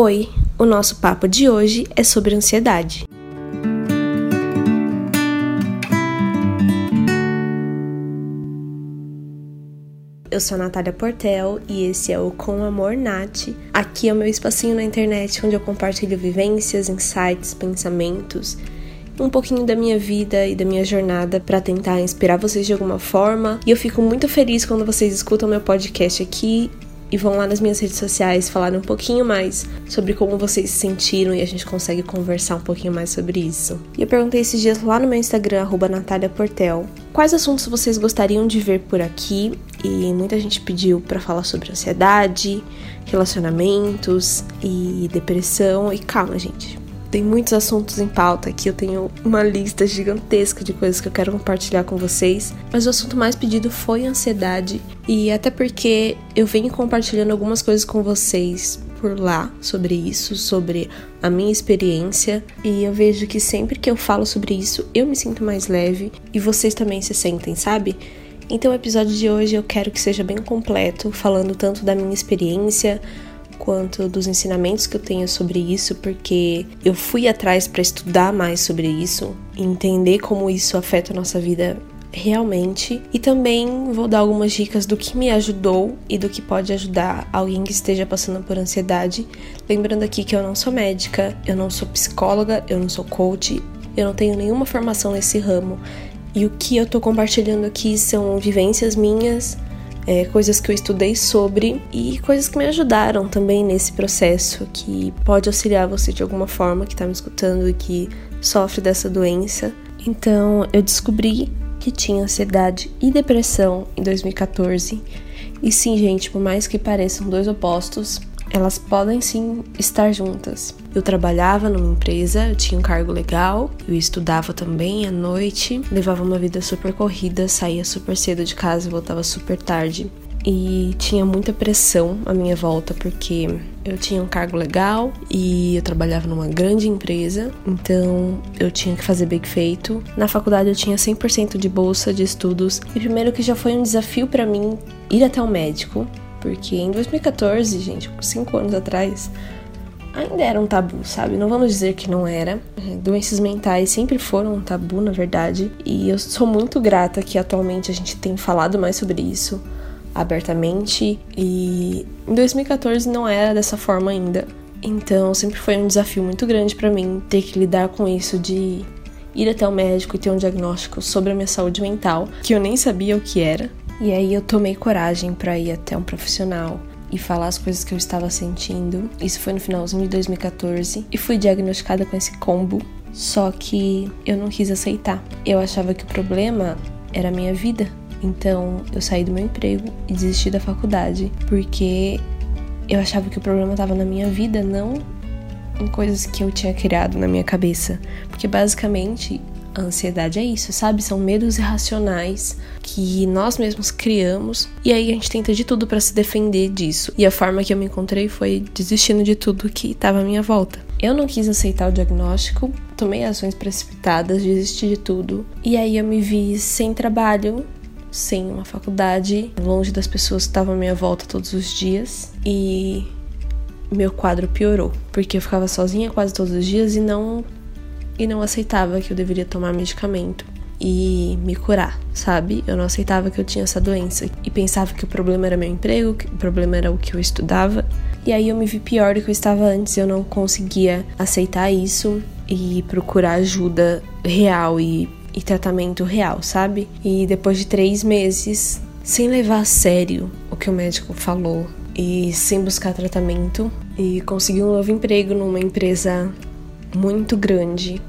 Oi, o nosso papo de hoje é sobre ansiedade. Eu sou a Natália Portel e esse é o Com Amor Nat. Aqui é o meu espacinho na internet onde eu compartilho vivências, insights, pensamentos, um pouquinho da minha vida e da minha jornada para tentar inspirar vocês de alguma forma. E eu fico muito feliz quando vocês escutam meu podcast aqui e vão lá nas minhas redes sociais falar um pouquinho mais sobre como vocês se sentiram e a gente consegue conversar um pouquinho mais sobre isso. E eu perguntei esses dias lá no meu Instagram, Natália Portel, quais assuntos vocês gostariam de ver por aqui e muita gente pediu para falar sobre ansiedade, relacionamentos e depressão. E calma, gente. Tem muitos assuntos em pauta aqui, eu tenho uma lista gigantesca de coisas que eu quero compartilhar com vocês, mas o assunto mais pedido foi ansiedade, e até porque eu venho compartilhando algumas coisas com vocês por lá sobre isso, sobre a minha experiência, e eu vejo que sempre que eu falo sobre isso, eu me sinto mais leve e vocês também se sentem, sabe? Então, o episódio de hoje eu quero que seja bem completo, falando tanto da minha experiência, quanto dos ensinamentos que eu tenho sobre isso, porque eu fui atrás para estudar mais sobre isso, entender como isso afeta a nossa vida realmente e também vou dar algumas dicas do que me ajudou e do que pode ajudar alguém que esteja passando por ansiedade. Lembrando aqui que eu não sou médica, eu não sou psicóloga, eu não sou coach, eu não tenho nenhuma formação nesse ramo. E o que eu tô compartilhando aqui são vivências minhas, é, coisas que eu estudei sobre e coisas que me ajudaram também nesse processo, que pode auxiliar você de alguma forma que está me escutando e que sofre dessa doença. Então, eu descobri que tinha ansiedade e depressão em 2014. E sim, gente, por mais que pareçam dois opostos, elas podem sim estar juntas. Eu trabalhava numa empresa, eu tinha um cargo legal, eu estudava também à noite, levava uma vida super corrida, saía super cedo de casa e voltava super tarde. E tinha muita pressão à minha volta porque eu tinha um cargo legal e eu trabalhava numa grande empresa, então eu tinha que fazer bem feito. Na faculdade eu tinha 100% de bolsa de estudos e primeiro que já foi um desafio para mim ir até o médico, porque em 2014, gente, cinco anos atrás, ainda era um tabu, sabe? Não vamos dizer que não era. É, doenças mentais sempre foram um tabu, na verdade. E eu sou muito grata que atualmente a gente tem falado mais sobre isso abertamente. E em 2014 não era dessa forma ainda. Então sempre foi um desafio muito grande para mim ter que lidar com isso de ir até o médico e ter um diagnóstico sobre a minha saúde mental, que eu nem sabia o que era. E aí eu tomei coragem para ir até um profissional e falar as coisas que eu estava sentindo. Isso foi no finalzinho de 2014 e fui diagnosticada com esse combo. Só que eu não quis aceitar. Eu achava que o problema era a minha vida. Então eu saí do meu emprego e desisti da faculdade porque eu achava que o problema estava na minha vida, não em coisas que eu tinha criado na minha cabeça. Porque basicamente a ansiedade é isso, sabe? São medos irracionais que nós mesmos criamos e aí a gente tenta de tudo para se defender disso. E a forma que eu me encontrei foi desistindo de tudo que estava à minha volta. Eu não quis aceitar o diagnóstico, tomei ações precipitadas, desisti de tudo. E aí eu me vi sem trabalho, sem uma faculdade, longe das pessoas que estavam à minha volta todos os dias. E meu quadro piorou, porque eu ficava sozinha quase todos os dias e não e não aceitava que eu deveria tomar medicamento e me curar, sabe? Eu não aceitava que eu tinha essa doença e pensava que o problema era meu emprego, que o problema era o que eu estudava. E aí eu me vi pior do que eu estava antes, eu não conseguia aceitar isso e procurar ajuda real e, e tratamento real, sabe? E depois de três meses, sem levar a sério o que o médico falou e sem buscar tratamento, e consegui um novo emprego numa empresa muito grande,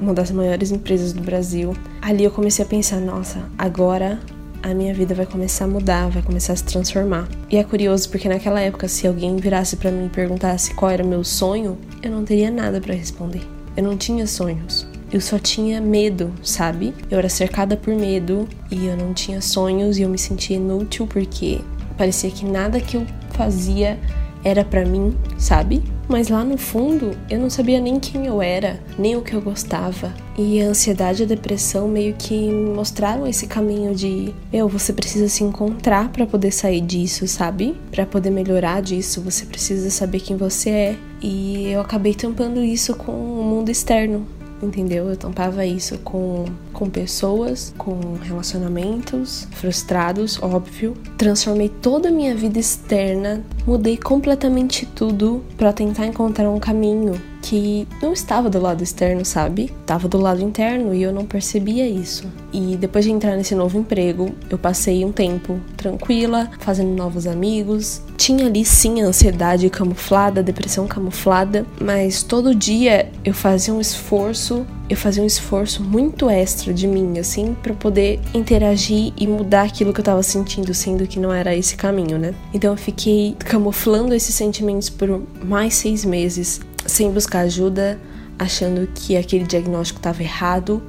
uma das maiores empresas do Brasil. Ali eu comecei a pensar, nossa, agora a minha vida vai começar a mudar, vai começar a se transformar. E é curioso porque naquela época, se alguém virasse para mim e perguntasse qual era meu sonho, eu não teria nada para responder. Eu não tinha sonhos. Eu só tinha medo, sabe? Eu era cercada por medo e eu não tinha sonhos e eu me sentia inútil porque parecia que nada que eu fazia era para mim, sabe? Mas lá no fundo, eu não sabia nem quem eu era, nem o que eu gostava. E a ansiedade e a depressão meio que mostraram esse caminho de, meu, você precisa se encontrar para poder sair disso, sabe? Para poder melhorar disso, você precisa saber quem você é. E eu acabei tampando isso com o mundo externo, entendeu? Eu tampava isso com, com pessoas, com relacionamentos frustrados, óbvio. Transformei toda a minha vida externa, mudei completamente tudo para tentar encontrar um caminho que não estava do lado externo, sabe? Estava do lado interno e eu não percebia isso. E depois de entrar nesse novo emprego, eu passei um tempo tranquila, fazendo novos amigos. Tinha ali sim a ansiedade camuflada, a depressão camuflada, mas todo dia eu fazia um esforço, eu fazia um esforço muito extra de mim, assim, para poder interagir e mudar aquilo que eu tava sentindo, sendo que não era esse caminho, né? Então eu fiquei camuflando esses sentimentos por mais seis meses sem buscar ajuda, achando que aquele diagnóstico estava errado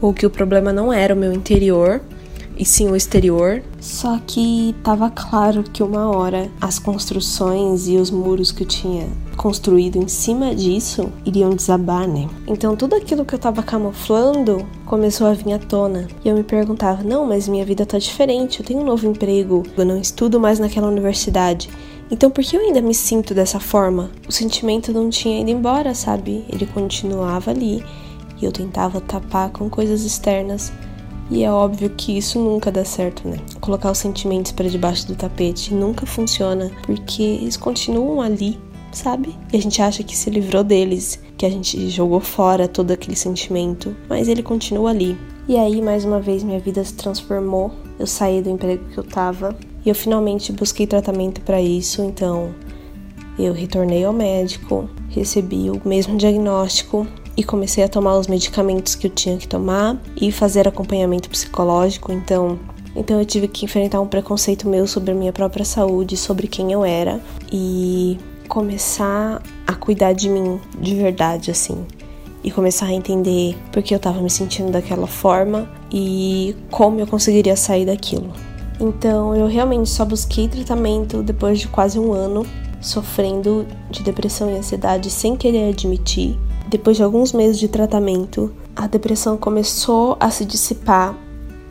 ou que o problema não era o meu interior e sim o exterior. Só que estava claro que uma hora as construções e os muros que eu tinha construído em cima disso iriam desabar, né? Então tudo aquilo que eu tava camuflando começou a vir à tona. E eu me perguntava: "Não, mas minha vida tá diferente, eu tenho um novo emprego, eu não estudo mais naquela universidade". Então, por que eu ainda me sinto dessa forma? O sentimento não tinha ido embora, sabe? Ele continuava ali e eu tentava tapar com coisas externas. E é óbvio que isso nunca dá certo, né? Colocar os sentimentos para debaixo do tapete nunca funciona, porque eles continuam ali, sabe? E a gente acha que se livrou deles, que a gente jogou fora todo aquele sentimento, mas ele continua ali. E aí, mais uma vez, minha vida se transformou. Eu saí do emprego que eu tava e eu finalmente busquei tratamento para isso, então eu retornei ao médico, recebi o mesmo diagnóstico e comecei a tomar os medicamentos que eu tinha que tomar e fazer acompanhamento psicológico. Então, então eu tive que enfrentar um preconceito meu sobre a minha própria saúde, sobre quem eu era e começar a cuidar de mim de verdade assim. E começar a entender por que eu tava me sentindo daquela forma e como eu conseguiria sair daquilo. Então eu realmente só busquei tratamento depois de quase um ano sofrendo de depressão e ansiedade sem querer admitir. Depois de alguns meses de tratamento, a depressão começou a se dissipar,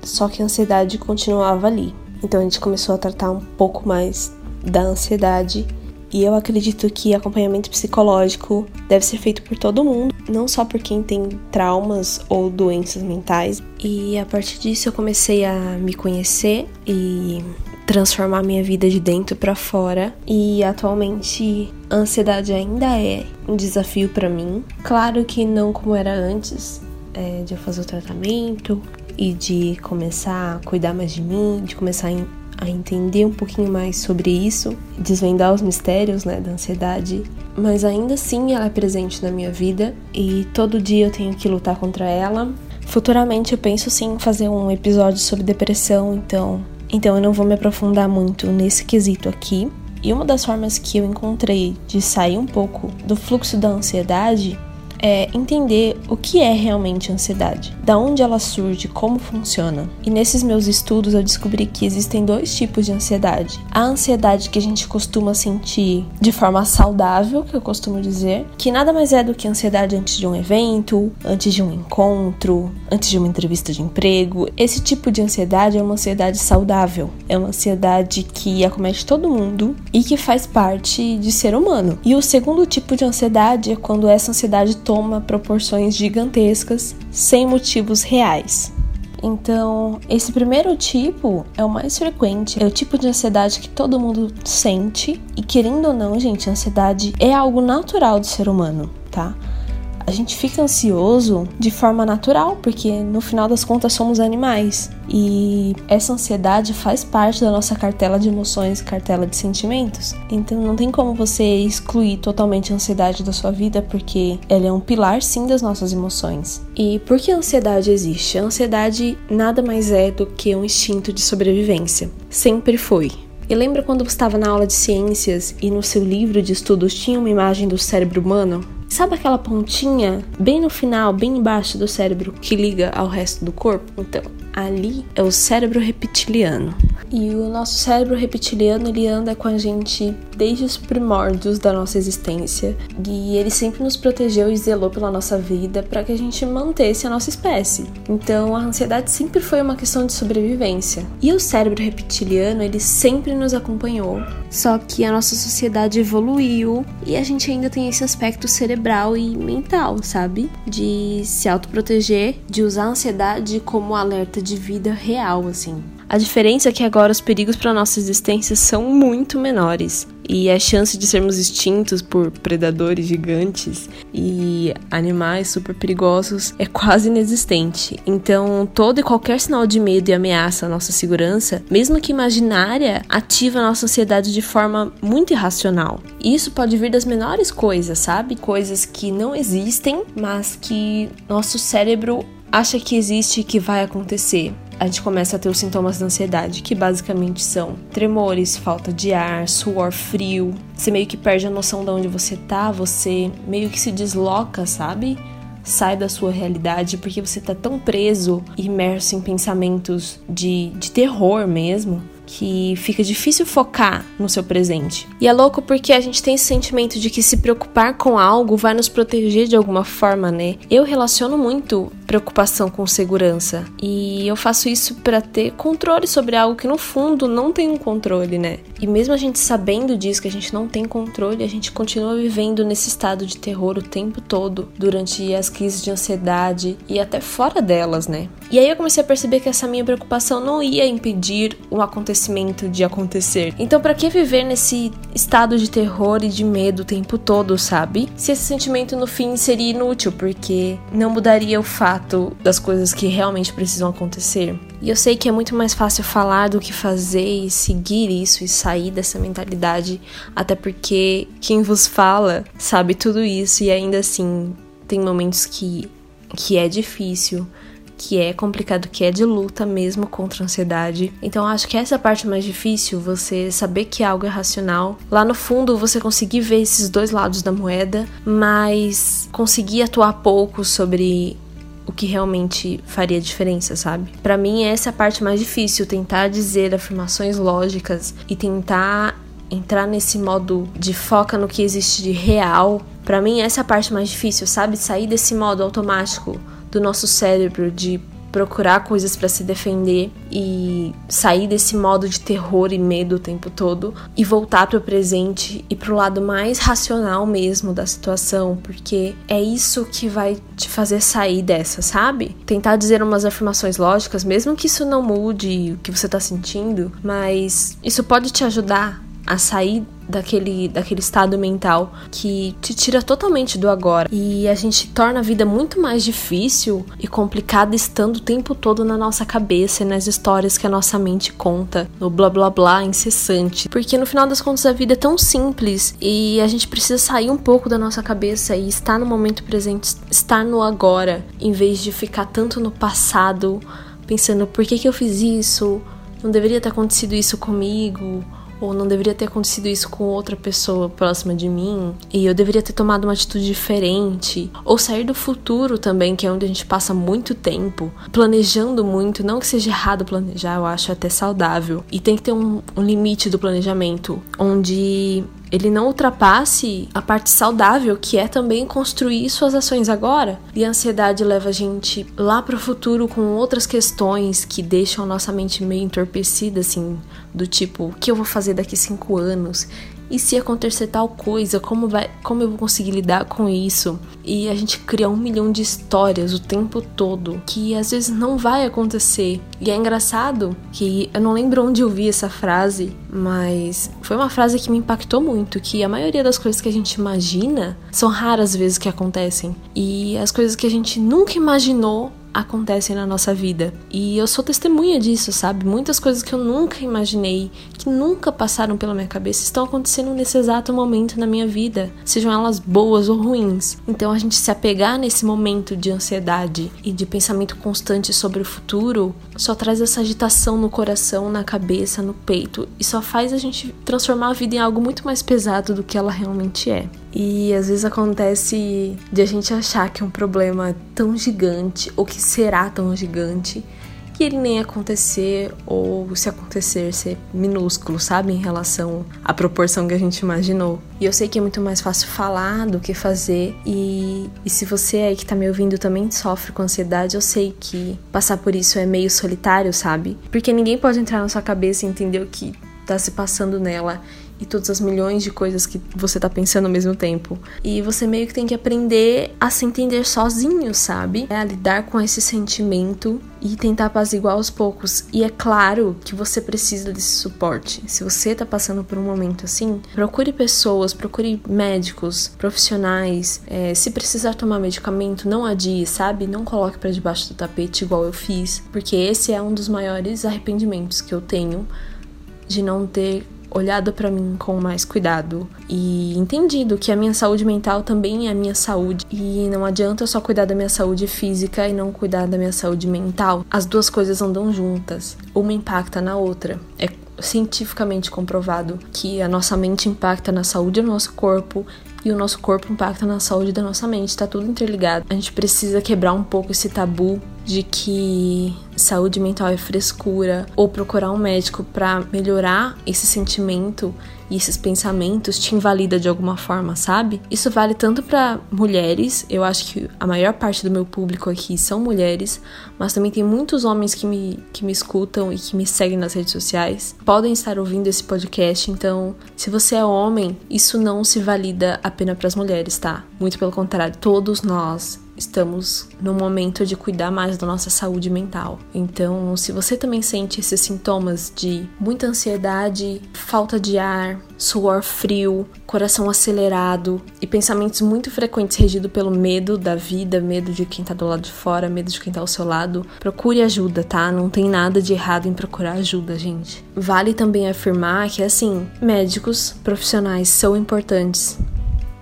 só que a ansiedade continuava ali. Então a gente começou a tratar um pouco mais da ansiedade e eu acredito que acompanhamento psicológico deve ser feito por todo mundo, não só por quem tem traumas ou doenças mentais. E a partir disso eu comecei a me conhecer e transformar minha vida de dentro para fora. E atualmente a ansiedade ainda é um desafio para mim. Claro que não como era antes é, de eu fazer o tratamento e de começar a cuidar mais de mim, de começar a a entender um pouquinho mais sobre isso, desvendar os mistérios né, da ansiedade, mas ainda assim ela é presente na minha vida e todo dia eu tenho que lutar contra ela. Futuramente eu penso sim fazer um episódio sobre depressão, então, então eu não vou me aprofundar muito nesse quesito aqui. E uma das formas que eu encontrei de sair um pouco do fluxo da ansiedade é entender o que é realmente ansiedade, da onde ela surge, como funciona. E nesses meus estudos eu descobri que existem dois tipos de ansiedade. A ansiedade que a gente costuma sentir de forma saudável, que eu costumo dizer, que nada mais é do que ansiedade antes de um evento, antes de um encontro, antes de uma entrevista de emprego. Esse tipo de ansiedade é uma ansiedade saudável, é uma ansiedade que acomete todo mundo e que faz parte de ser humano. E o segundo tipo de ansiedade é quando essa ansiedade toma proporções gigantescas sem motivos reais. Então, esse primeiro tipo é o mais frequente, é o tipo de ansiedade que todo mundo sente, e querendo ou não, gente, ansiedade é algo natural do ser humano, tá? A gente fica ansioso de forma natural, porque no final das contas somos animais. E essa ansiedade faz parte da nossa cartela de emoções, cartela de sentimentos. Então não tem como você excluir totalmente a ansiedade da sua vida, porque ela é um pilar sim das nossas emoções. E por que a ansiedade existe? A ansiedade nada mais é do que um instinto de sobrevivência. Sempre foi. E lembra quando você estava na aula de ciências e no seu livro de estudos tinha uma imagem do cérebro humano? Sabe aquela pontinha bem no final, bem embaixo do cérebro que liga ao resto do corpo? Então, ali é o cérebro reptiliano. E o nosso cérebro reptiliano, ele anda com a gente desde os primórdios da nossa existência. E ele sempre nos protegeu e zelou pela nossa vida para que a gente mantesse a nossa espécie. Então, a ansiedade sempre foi uma questão de sobrevivência. E o cérebro reptiliano, ele sempre nos acompanhou. Só que a nossa sociedade evoluiu e a gente ainda tem esse aspecto cerebral e mental, sabe? De se autoproteger, de usar a ansiedade como alerta de vida real, assim. A diferença é que agora os perigos para nossa existência são muito menores e a chance de sermos extintos por predadores gigantes e animais super perigosos é quase inexistente. Então, todo e qualquer sinal de medo e ameaça à nossa segurança, mesmo que imaginária, ativa a nossa ansiedade de forma muito irracional. Isso pode vir das menores coisas, sabe? Coisas que não existem, mas que nosso cérebro acha que existe e que vai acontecer a gente começa a ter os sintomas da ansiedade, que basicamente são tremores, falta de ar, suor frio. Você meio que perde a noção de onde você tá, você meio que se desloca, sabe? Sai da sua realidade porque você tá tão preso, imerso em pensamentos de, de terror mesmo, que fica difícil focar no seu presente. E é louco porque a gente tem esse sentimento de que se preocupar com algo vai nos proteger de alguma forma, né? Eu relaciono muito preocupação com segurança e eu faço isso para ter controle sobre algo que no fundo não tem um controle, né? E mesmo a gente sabendo disso que a gente não tem controle, a gente continua vivendo nesse estado de terror o tempo todo durante as crises de ansiedade e até fora delas, né? E aí eu comecei a perceber que essa minha preocupação não ia impedir o acontecimento de acontecer. Então, para que viver nesse estado de terror e de medo o tempo todo, sabe? Se esse sentimento no fim seria inútil, porque não mudaria o fato das coisas que realmente precisam acontecer. E eu sei que é muito mais fácil falar do que fazer e seguir isso e sair dessa mentalidade, até porque quem vos fala sabe tudo isso e ainda assim tem momentos que que é difícil, que é complicado, que é de luta mesmo contra a ansiedade. Então acho que essa é parte mais difícil, você saber que algo é racional. Lá no fundo você conseguir ver esses dois lados da moeda, mas conseguir atuar pouco sobre o que realmente faria diferença, sabe? Para mim essa é a parte mais difícil, tentar dizer afirmações lógicas e tentar entrar nesse modo de foca no que existe de real. Para mim essa é a parte mais difícil, sabe? Sair desse modo automático do nosso cérebro de procurar coisas para se defender e sair desse modo de terror e medo o tempo todo e voltar para o presente e para o lado mais racional mesmo da situação, porque é isso que vai te fazer sair dessa, sabe? Tentar dizer umas afirmações lógicas, mesmo que isso não mude o que você tá sentindo, mas isso pode te ajudar a sair daquele, daquele estado mental que te tira totalmente do agora. E a gente torna a vida muito mais difícil e complicada estando o tempo todo na nossa cabeça e nas histórias que a nossa mente conta, no blá blá blá incessante. Porque no final das contas a vida é tão simples e a gente precisa sair um pouco da nossa cabeça e estar no momento presente, estar no agora, em vez de ficar tanto no passado, pensando por que, que eu fiz isso, não deveria ter acontecido isso comigo ou não deveria ter acontecido isso com outra pessoa próxima de mim, e eu deveria ter tomado uma atitude diferente, ou sair do futuro também, que é onde a gente passa muito tempo planejando muito, não que seja errado planejar, eu acho até saudável, e tem que ter um, um limite do planejamento, onde ele não ultrapasse a parte saudável, que é também construir suas ações agora. E a ansiedade leva a gente lá para o futuro com outras questões que deixam a nossa mente meio entorpecida, assim, do tipo, o que eu vou fazer daqui cinco anos? E se acontecer tal coisa, como, vai, como eu vou conseguir lidar com isso? E a gente cria um milhão de histórias o tempo todo que às vezes não vai acontecer. E é engraçado que eu não lembro onde eu vi essa frase, mas foi uma frase que me impactou muito, que a maioria das coisas que a gente imagina são raras vezes que acontecem. E as coisas que a gente nunca imaginou acontecem na nossa vida. E eu sou testemunha disso, sabe? Muitas coisas que eu nunca imaginei, que nunca passaram pela minha cabeça, estão acontecendo nesse exato momento na minha vida, sejam elas boas ou ruins. Então a gente se apegar nesse momento de ansiedade e de pensamento constante sobre o futuro só traz essa agitação no coração, na cabeça, no peito e só faz a gente transformar a vida em algo muito mais pesado do que ela realmente é. E às vezes acontece de a gente achar que um problema é tão gigante ou que será tão gigante que ele nem acontecer ou se acontecer ser minúsculo, sabe, em relação à proporção que a gente imaginou. E eu sei que é muito mais fácil falar do que fazer e, e se você aí que tá me ouvindo também sofre com ansiedade, eu sei que passar por isso é meio solitário, sabe? Porque ninguém pode entrar na sua cabeça e entender o que tá se passando nela e todas as milhões de coisas que você tá pensando ao mesmo tempo. E você meio que tem que aprender a se entender sozinho, sabe? É a lidar com esse sentimento e tentar apaziguar aos poucos. E é claro que você precisa desse suporte. Se você tá passando por um momento assim, procure pessoas, procure médicos, profissionais. É, se precisar tomar medicamento, não adie, sabe? Não coloque para debaixo do tapete igual eu fiz, porque esse é um dos maiores arrependimentos que eu tenho de não ter olhado para mim com mais cuidado e entendido que a minha saúde mental também é a minha saúde e não adianta só cuidar da minha saúde física e não cuidar da minha saúde mental. As duas coisas andam juntas, uma impacta na outra. É cientificamente comprovado que a nossa mente impacta na saúde do nosso corpo e o nosso corpo impacta na saúde da nossa mente, tá tudo interligado. A gente precisa quebrar um pouco esse tabu de que saúde mental é frescura ou procurar um médico para melhorar esse sentimento e esses pensamentos te invalida de alguma forma, sabe? Isso vale tanto para mulheres, eu acho que a maior parte do meu público aqui são mulheres, mas também tem muitos homens que me, que me escutam e que me seguem nas redes sociais. Podem estar ouvindo esse podcast, então, se você é homem, isso não se valida apenas para as mulheres, tá? Muito pelo contrário, todos nós estamos no momento de cuidar mais da nossa saúde mental. Então, se você também sente esses sintomas de muita ansiedade, falta de ar, suor frio, coração acelerado e pensamentos muito frequentes regidos pelo medo da vida, medo de quem tá do lado de fora, medo de quem tá ao seu lado, procure ajuda, tá? Não tem nada de errado em procurar ajuda, gente. Vale também afirmar que assim, médicos profissionais são importantes,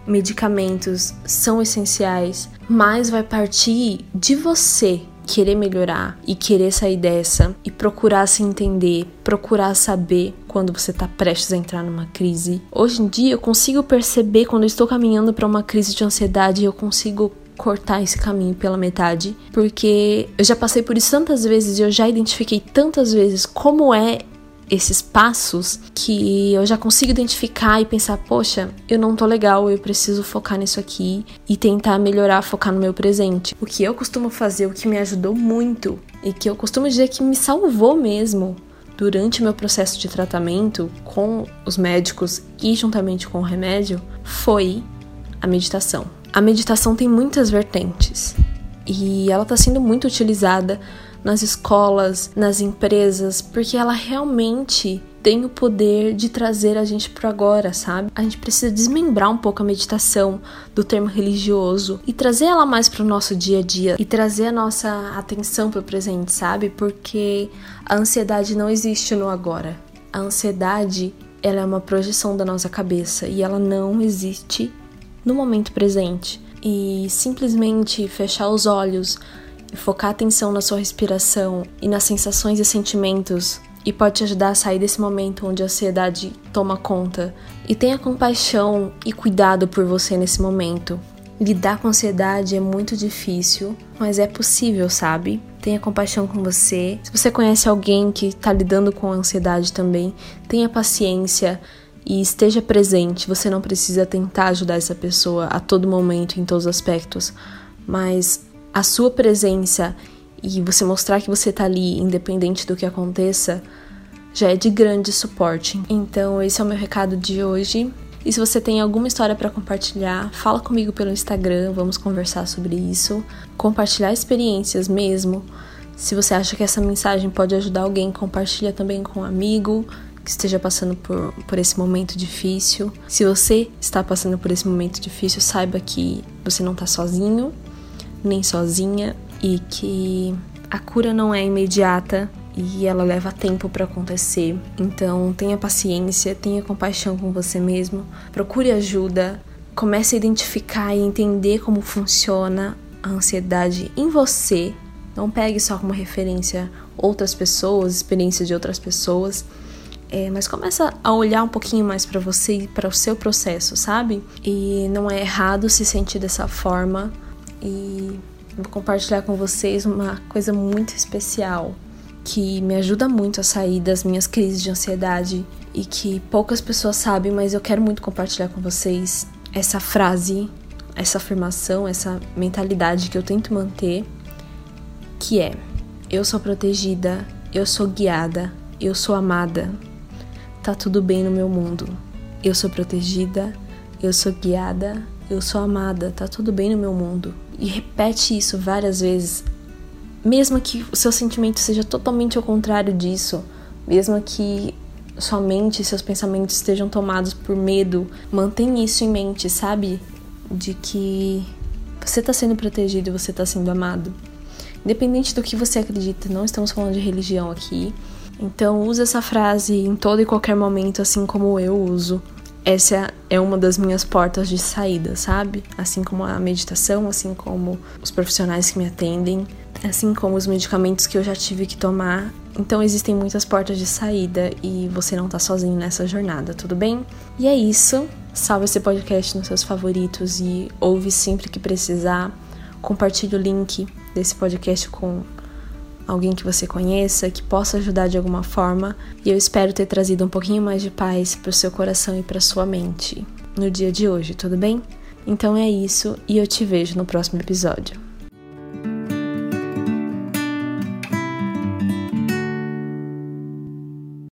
medicamentos são essenciais, mas vai partir de você querer melhorar e querer sair dessa e procurar se entender, procurar saber quando você está prestes a entrar numa crise. Hoje em dia eu consigo perceber quando eu estou caminhando para uma crise de ansiedade, eu consigo cortar esse caminho pela metade, porque eu já passei por isso tantas vezes e eu já identifiquei tantas vezes como é esses passos que eu já consigo identificar e pensar, poxa, eu não tô legal, eu preciso focar nisso aqui e tentar melhorar, focar no meu presente. O que eu costumo fazer, o que me ajudou muito e que eu costumo dizer que me salvou mesmo durante o meu processo de tratamento com os médicos e juntamente com o remédio foi a meditação. A meditação tem muitas vertentes e ela está sendo muito utilizada nas escolas, nas empresas, porque ela realmente tem o poder de trazer a gente para agora, sabe? A gente precisa desmembrar um pouco a meditação do termo religioso e trazer ela mais para o nosso dia a dia e trazer a nossa atenção para o presente, sabe? Porque a ansiedade não existe no agora. A ansiedade, ela é uma projeção da nossa cabeça e ela não existe no momento presente. E simplesmente fechar os olhos, focar atenção na sua respiração e nas sensações e sentimentos e pode te ajudar a sair desse momento onde a ansiedade toma conta. E tenha compaixão e cuidado por você nesse momento. Lidar com ansiedade é muito difícil, mas é possível, sabe? Tenha compaixão com você. Se você conhece alguém que está lidando com ansiedade também, tenha paciência e esteja presente. Você não precisa tentar ajudar essa pessoa a todo momento, em todos os aspectos, mas a sua presença e você mostrar que você tá ali, independente do que aconteça, já é de grande suporte. Então, esse é o meu recado de hoje. E se você tem alguma história para compartilhar, fala comigo pelo Instagram, vamos conversar sobre isso. Compartilhar experiências mesmo. Se você acha que essa mensagem pode ajudar alguém, compartilha também com um amigo que esteja passando por, por esse momento difícil. Se você está passando por esse momento difícil, saiba que você não está sozinho nem sozinha e que a cura não é imediata e ela leva tempo para acontecer. Então, tenha paciência, tenha compaixão com você mesmo, procure ajuda, comece a identificar e entender como funciona a ansiedade em você. Não pegue só como referência outras pessoas, experiência de outras pessoas. É, mas começa a olhar um pouquinho mais para você e para o seu processo, sabe? E não é errado se sentir dessa forma e vou compartilhar com vocês uma coisa muito especial. que me ajuda muito a sair das minhas crises de ansiedade e que poucas pessoas sabem, mas eu quero muito compartilhar com vocês essa frase, essa afirmação, essa mentalidade que eu tento manter, que é: eu sou protegida, eu sou guiada, eu sou amada. Tá tudo bem no meu mundo. Eu sou protegida, eu sou guiada, eu sou amada, tá tudo bem no meu mundo. E repete isso várias vezes, mesmo que o seu sentimento seja totalmente ao contrário disso, mesmo que sua mente e seus pensamentos estejam tomados por medo, mantém isso em mente, sabe? De que você está sendo protegido e você está sendo amado. Independente do que você acredita, não estamos falando de religião aqui. Então use essa frase em todo e qualquer momento, assim como eu uso essa é uma das minhas portas de saída, sabe? Assim como a meditação, assim como os profissionais que me atendem, assim como os medicamentos que eu já tive que tomar. Então existem muitas portas de saída e você não tá sozinho nessa jornada, tudo bem? E é isso. Salve esse podcast nos seus favoritos e ouve sempre que precisar. Compartilhe o link desse podcast com alguém que você conheça, que possa ajudar de alguma forma, e eu espero ter trazido um pouquinho mais de paz para o seu coração e para sua mente no dia de hoje, tudo bem? Então é isso e eu te vejo no próximo episódio.